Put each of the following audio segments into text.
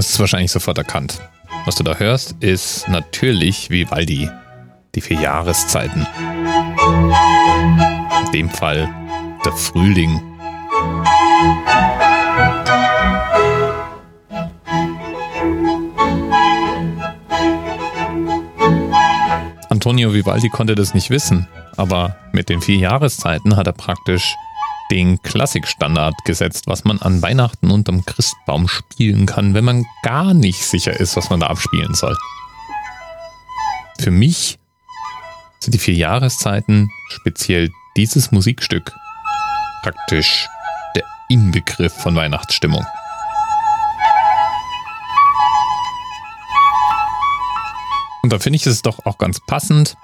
hast es wahrscheinlich sofort erkannt. Was du da hörst, ist natürlich Vivaldi, die vier Jahreszeiten. In dem Fall der Frühling. Antonio Vivaldi konnte das nicht wissen, aber mit den vier Jahreszeiten hat er praktisch den Klassikstandard gesetzt, was man an Weihnachten unterm Christbaum spielen kann, wenn man gar nicht sicher ist, was man da abspielen soll. Für mich sind die vier Jahreszeiten, speziell dieses Musikstück, praktisch der Inbegriff von Weihnachtsstimmung. Und da finde ich es doch auch ganz passend,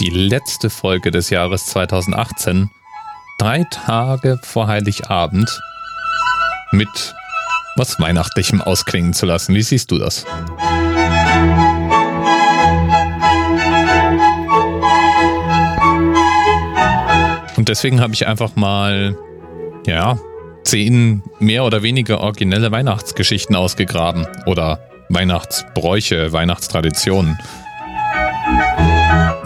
die letzte Folge des Jahres 2018 drei Tage vor Heiligabend mit was Weihnachtlichem ausklingen zu lassen. Wie siehst du das? Und deswegen habe ich einfach mal, ja, zehn mehr oder weniger originelle Weihnachtsgeschichten ausgegraben oder Weihnachtsbräuche, Weihnachtstraditionen.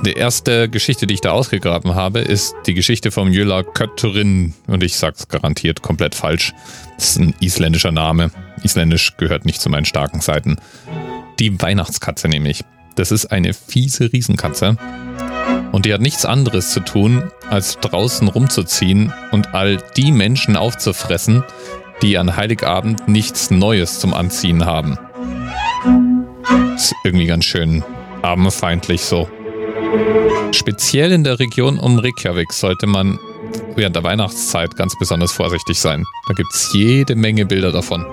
Die erste Geschichte, die ich da ausgegraben habe, ist die Geschichte vom Jöla Kötterin. Und ich sag's garantiert komplett falsch. Das ist ein isländischer Name. Isländisch gehört nicht zu meinen starken Seiten. Die Weihnachtskatze nämlich. Das ist eine fiese Riesenkatze. Und die hat nichts anderes zu tun, als draußen rumzuziehen und all die Menschen aufzufressen, die an Heiligabend nichts Neues zum Anziehen haben. Ist irgendwie ganz schön armenfeindlich so. Speziell in der Region um Reykjavik sollte man während der Weihnachtszeit ganz besonders vorsichtig sein. Da gibt es jede Menge Bilder davon.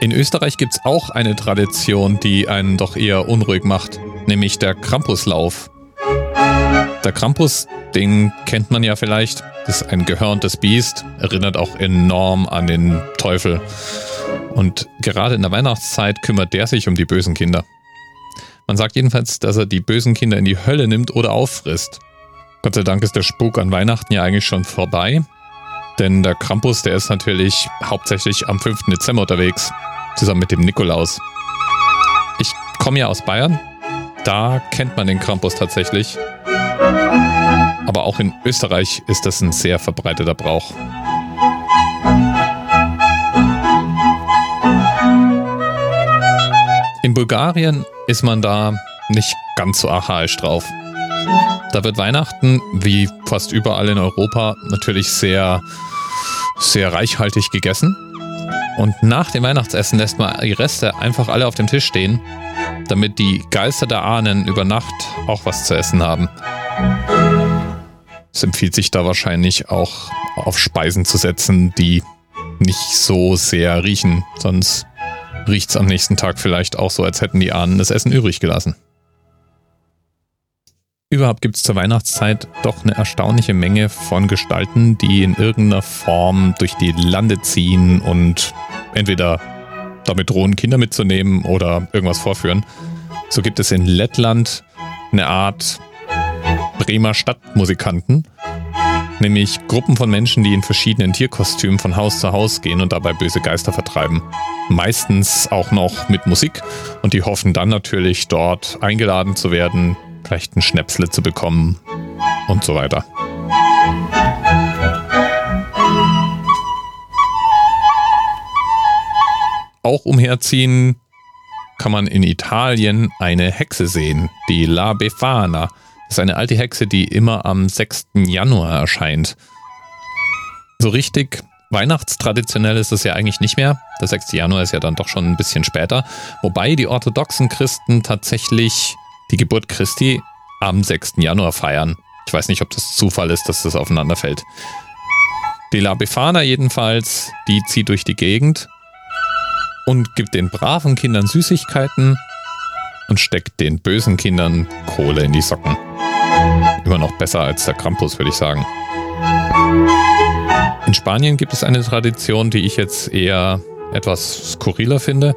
In Österreich gibt es auch eine Tradition, die einen doch eher unruhig macht, nämlich der Krampuslauf. Der Krampus, den kennt man ja vielleicht. Das ist ein gehörntes Biest, erinnert auch enorm an den Teufel. Und gerade in der Weihnachtszeit kümmert der sich um die bösen Kinder. Man sagt jedenfalls, dass er die bösen Kinder in die Hölle nimmt oder auffrisst. Gott sei Dank ist der Spuk an Weihnachten ja eigentlich schon vorbei. Denn der Krampus, der ist natürlich hauptsächlich am 5. Dezember unterwegs, zusammen mit dem Nikolaus. Ich komme ja aus Bayern. Da kennt man den Krampus tatsächlich. Aber auch in Österreich ist das ein sehr verbreiteter Brauch. In Bulgarien ist man da nicht ganz so archaisch drauf. Da wird Weihnachten, wie fast überall in Europa, natürlich sehr, sehr reichhaltig gegessen. Und nach dem Weihnachtsessen lässt man die Reste einfach alle auf dem Tisch stehen, damit die Geister der Ahnen über Nacht auch was zu essen haben. Es empfiehlt sich da wahrscheinlich auch auf Speisen zu setzen, die nicht so sehr riechen, sonst riecht es am nächsten Tag vielleicht auch so, als hätten die Ahnen das Essen übrig gelassen. Überhaupt gibt es zur Weihnachtszeit doch eine erstaunliche Menge von Gestalten, die in irgendeiner Form durch die Lande ziehen und entweder damit drohen, Kinder mitzunehmen oder irgendwas vorführen. So gibt es in Lettland eine Art Bremer Stadtmusikanten, nämlich Gruppen von Menschen, die in verschiedenen Tierkostümen von Haus zu Haus gehen und dabei böse Geister vertreiben. Meistens auch noch mit Musik und die hoffen dann natürlich dort eingeladen zu werden, vielleicht ein Schnäpsle zu bekommen und so weiter. Auch umherziehen kann man in Italien eine Hexe sehen, die La Befana. Ist eine alte Hexe, die immer am 6. Januar erscheint. So richtig weihnachtstraditionell ist es ja eigentlich nicht mehr. Der 6. Januar ist ja dann doch schon ein bisschen später. Wobei die orthodoxen Christen tatsächlich die Geburt Christi am 6. Januar feiern. Ich weiß nicht, ob das Zufall ist, dass das aufeinander fällt. Die La Befana jedenfalls, die zieht durch die Gegend und gibt den braven Kindern Süßigkeiten und steckt den bösen Kindern Kohle in die Socken. Immer noch besser als der Krampus, würde ich sagen. In Spanien gibt es eine Tradition, die ich jetzt eher etwas skurriler finde.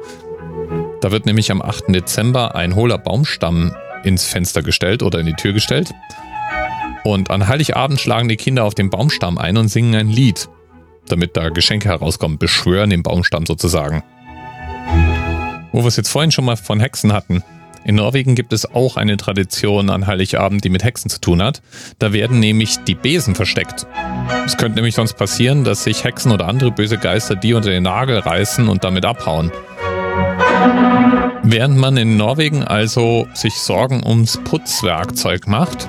Da wird nämlich am 8. Dezember ein hohler Baumstamm ins Fenster gestellt oder in die Tür gestellt. Und an Heiligabend schlagen die Kinder auf den Baumstamm ein und singen ein Lied, damit da Geschenke herauskommen, beschwören den Baumstamm sozusagen. Wo wir es jetzt vorhin schon mal von Hexen hatten. In Norwegen gibt es auch eine Tradition an Heiligabend, die mit Hexen zu tun hat. Da werden nämlich die Besen versteckt. Es könnte nämlich sonst passieren, dass sich Hexen oder andere böse Geister die unter den Nagel reißen und damit abhauen. Während man in Norwegen also sich Sorgen ums Putzwerkzeug macht,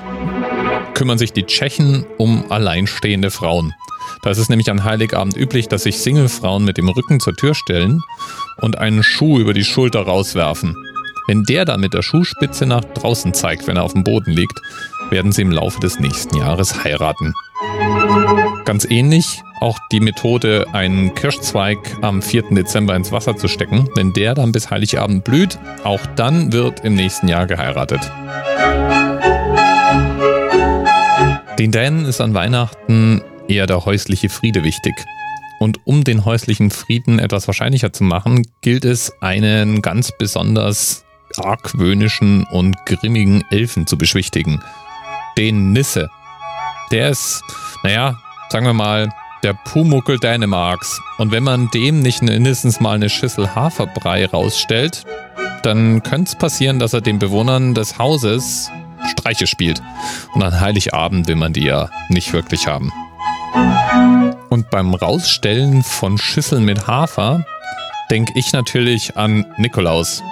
kümmern sich die Tschechen um alleinstehende Frauen. Da ist es nämlich an Heiligabend üblich, dass sich Singlefrauen mit dem Rücken zur Tür stellen und einen Schuh über die Schulter rauswerfen. Wenn der dann mit der Schuhspitze nach draußen zeigt, wenn er auf dem Boden liegt, werden sie im Laufe des nächsten Jahres heiraten. Ganz ähnlich auch die Methode, einen Kirschzweig am 4. Dezember ins Wasser zu stecken. Wenn der dann bis Heiligabend blüht, auch dann wird im nächsten Jahr geheiratet. Den Dänen ist an Weihnachten eher der häusliche Friede wichtig. Und um den häuslichen Frieden etwas wahrscheinlicher zu machen, gilt es, einen ganz besonders argwöhnischen und grimmigen Elfen zu beschwichtigen. Den Nisse. Der ist, naja, sagen wir mal, der Pumuckel Dänemarks. Und wenn man dem nicht mindestens mal eine Schüssel Haferbrei rausstellt, dann könnte es passieren, dass er den Bewohnern des Hauses Streiche spielt. Und an Heiligabend will man die ja nicht wirklich haben. Und beim Rausstellen von Schüsseln mit Hafer denke ich natürlich an Nikolaus.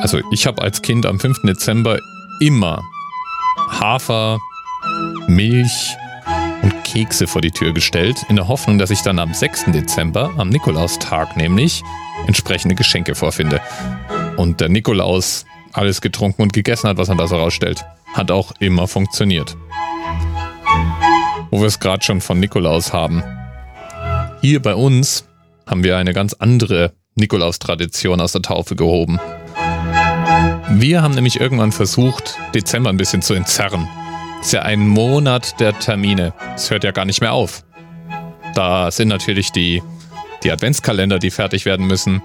Also ich habe als Kind am 5. Dezember immer Hafer, Milch und Kekse vor die Tür gestellt, in der Hoffnung, dass ich dann am 6. Dezember, am Nikolaustag nämlich, entsprechende Geschenke vorfinde. Und der Nikolaus alles getrunken und gegessen hat, was er da so rausstellt. Hat auch immer funktioniert. Wo wir es gerade schon von Nikolaus haben. Hier bei uns haben wir eine ganz andere Nikolaus-Tradition aus der Taufe gehoben. Wir haben nämlich irgendwann versucht, Dezember ein bisschen zu entzerren. Ist ja ein Monat der Termine. Es hört ja gar nicht mehr auf. Da sind natürlich die, die Adventskalender, die fertig werden müssen.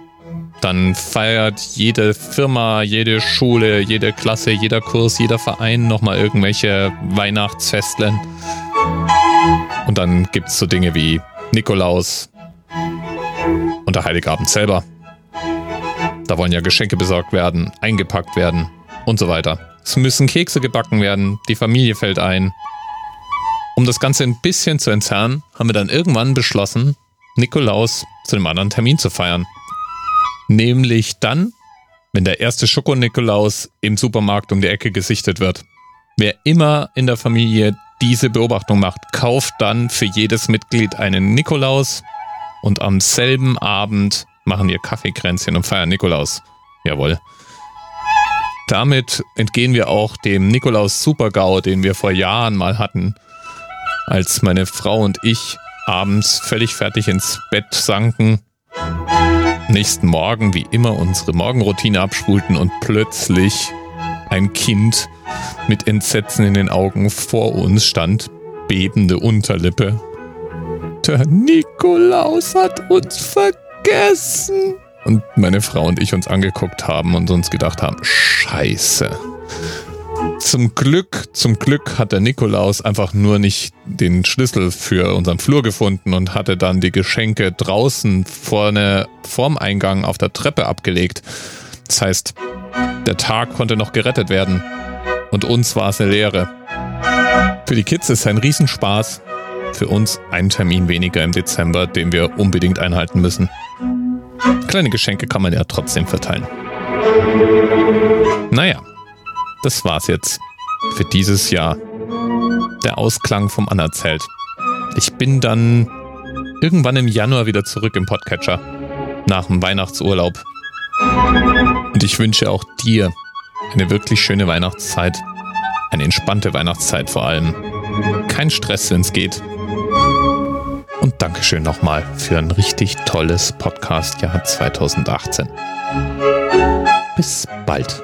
Dann feiert jede Firma, jede Schule, jede Klasse, jeder Kurs, jeder Verein nochmal irgendwelche Weihnachtsfestlen. Und dann gibt es so Dinge wie Nikolaus und der Heiligabend selber. Da wollen ja Geschenke besorgt werden, eingepackt werden und so weiter. Es müssen Kekse gebacken werden, die Familie fällt ein. Um das Ganze ein bisschen zu entzerren, haben wir dann irgendwann beschlossen, Nikolaus zu einem anderen Termin zu feiern. Nämlich dann, wenn der erste Schoko-Nikolaus im Supermarkt um die Ecke gesichtet wird. Wer immer in der Familie diese Beobachtung macht, kauft dann für jedes Mitglied einen Nikolaus und am selben Abend machen wir Kaffeekränzchen und feiern Nikolaus. Jawohl. Damit entgehen wir auch dem Nikolaus Supergau, den wir vor Jahren mal hatten, als meine Frau und ich abends völlig fertig ins Bett sanken, nächsten Morgen wie immer unsere Morgenroutine abspulten und plötzlich ein Kind mit Entsetzen in den Augen vor uns stand, bebende Unterlippe. Der Nikolaus hat uns vergessen und meine Frau und ich uns angeguckt haben und uns gedacht haben, scheiße. Zum Glück, zum Glück hat der Nikolaus einfach nur nicht den Schlüssel für unseren Flur gefunden und hatte dann die Geschenke draußen vorne vorm Eingang auf der Treppe abgelegt. Das heißt, der Tag konnte noch gerettet werden. Und uns war es eine Lehre. Für die Kids ist es ein Riesenspaß. Für uns ein Termin weniger im Dezember, den wir unbedingt einhalten müssen. Kleine Geschenke kann man ja trotzdem verteilen. Naja, das war's jetzt für dieses Jahr. Der Ausklang vom Anerzählt. Ich bin dann irgendwann im Januar wieder zurück im Podcatcher. Nach dem Weihnachtsurlaub. Und ich wünsche auch dir eine wirklich schöne Weihnachtszeit. Eine entspannte Weihnachtszeit vor allem. Kein Stress, wenn es geht. Dankeschön nochmal für ein richtig tolles Podcast-Jahr 2018. Bis bald.